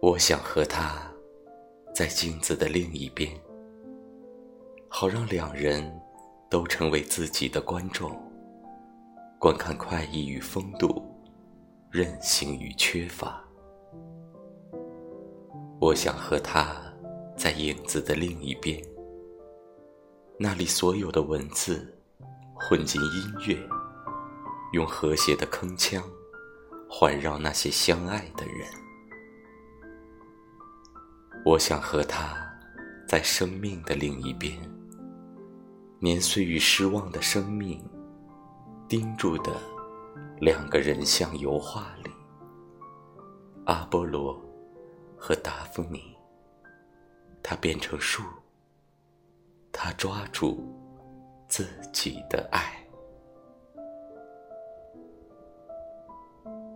我想和他，在镜子的另一边，好让两人都成为自己的观众，观看快意与风度，任性与缺乏。我想和他，在影子的另一边，那里所有的文字混进音乐，用和谐的铿锵环绕那些相爱的人。我想和他，在生命的另一边，年岁与失望的生命盯住的两个人像油画里，阿波罗。和达芙妮，他变成树，他抓住自己的爱。